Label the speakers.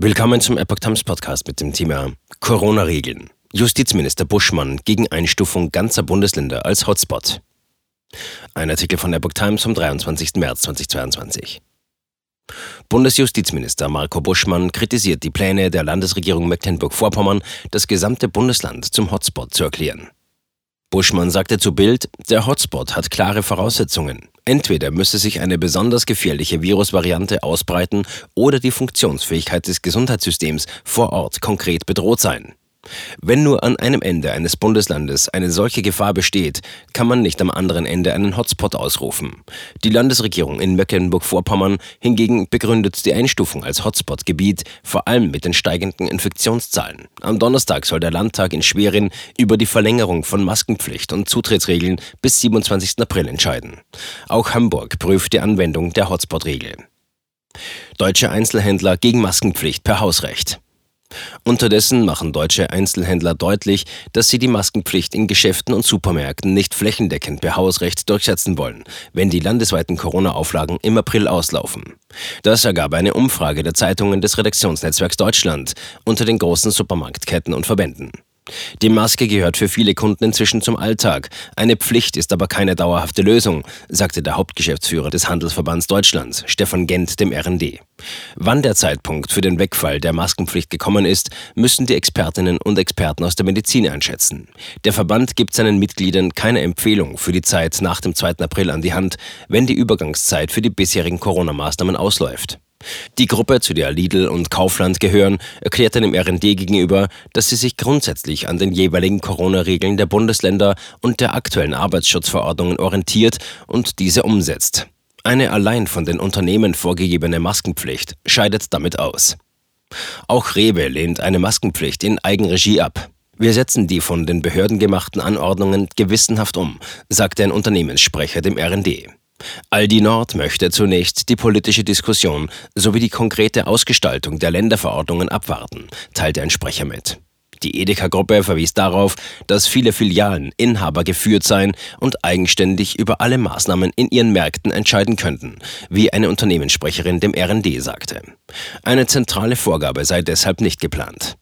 Speaker 1: Willkommen zum Epoch Times Podcast mit dem Thema Corona-Regeln. Justizminister Buschmann gegen Einstufung ganzer Bundesländer als Hotspot. Ein Artikel von Epoch Times vom 23. März 2022. Bundesjustizminister Marco Buschmann kritisiert die Pläne der Landesregierung Mecklenburg-Vorpommern, das gesamte Bundesland zum Hotspot zu erklären. Buschmann sagte zu Bild, der Hotspot hat klare Voraussetzungen. Entweder müsse sich eine besonders gefährliche Virusvariante ausbreiten oder die Funktionsfähigkeit des Gesundheitssystems vor Ort konkret bedroht sein. Wenn nur an einem Ende eines Bundeslandes eine solche Gefahr besteht, kann man nicht am anderen Ende einen Hotspot ausrufen. Die Landesregierung in Mecklenburg-Vorpommern hingegen begründet die Einstufung als Hotspot-Gebiet vor allem mit den steigenden Infektionszahlen. Am Donnerstag soll der Landtag in Schwerin über die Verlängerung von Maskenpflicht und Zutrittsregeln bis 27. April entscheiden. Auch Hamburg prüft die Anwendung der Hotspot-Regel. Deutsche Einzelhändler gegen Maskenpflicht per Hausrecht. Unterdessen machen deutsche Einzelhändler deutlich, dass sie die Maskenpflicht in Geschäften und Supermärkten nicht flächendeckend per Hausrecht durchsetzen wollen, wenn die landesweiten Corona-Auflagen im April auslaufen. Das ergab eine Umfrage der Zeitungen des Redaktionsnetzwerks Deutschland unter den großen Supermarktketten und Verbänden. Die Maske gehört für viele Kunden inzwischen zum Alltag. Eine Pflicht ist aber keine dauerhafte Lösung, sagte der Hauptgeschäftsführer des Handelsverbands Deutschlands, Stefan Gent, dem RND. Wann der Zeitpunkt für den Wegfall der Maskenpflicht gekommen ist, müssen die Expertinnen und Experten aus der Medizin einschätzen. Der Verband gibt seinen Mitgliedern keine Empfehlung für die Zeit nach dem 2. April an die Hand, wenn die Übergangszeit für die bisherigen Corona-Maßnahmen ausläuft. Die Gruppe, zu der Lidl und Kaufland gehören, erklärte dem RND gegenüber, dass sie sich grundsätzlich an den jeweiligen Corona-Regeln der Bundesländer und der aktuellen Arbeitsschutzverordnungen orientiert und diese umsetzt. Eine allein von den Unternehmen vorgegebene Maskenpflicht scheidet damit aus. Auch Rewe lehnt eine Maskenpflicht in Eigenregie ab. Wir setzen die von den Behörden gemachten Anordnungen gewissenhaft um, sagte ein Unternehmenssprecher dem RND. Aldi Nord möchte zunächst die politische Diskussion sowie die konkrete Ausgestaltung der Länderverordnungen abwarten, teilte ein Sprecher mit. Die Edeka-Gruppe verwies darauf, dass viele Filialen Inhaber geführt seien und eigenständig über alle Maßnahmen in ihren Märkten entscheiden könnten, wie eine Unternehmenssprecherin dem RND sagte. Eine zentrale Vorgabe sei deshalb nicht geplant.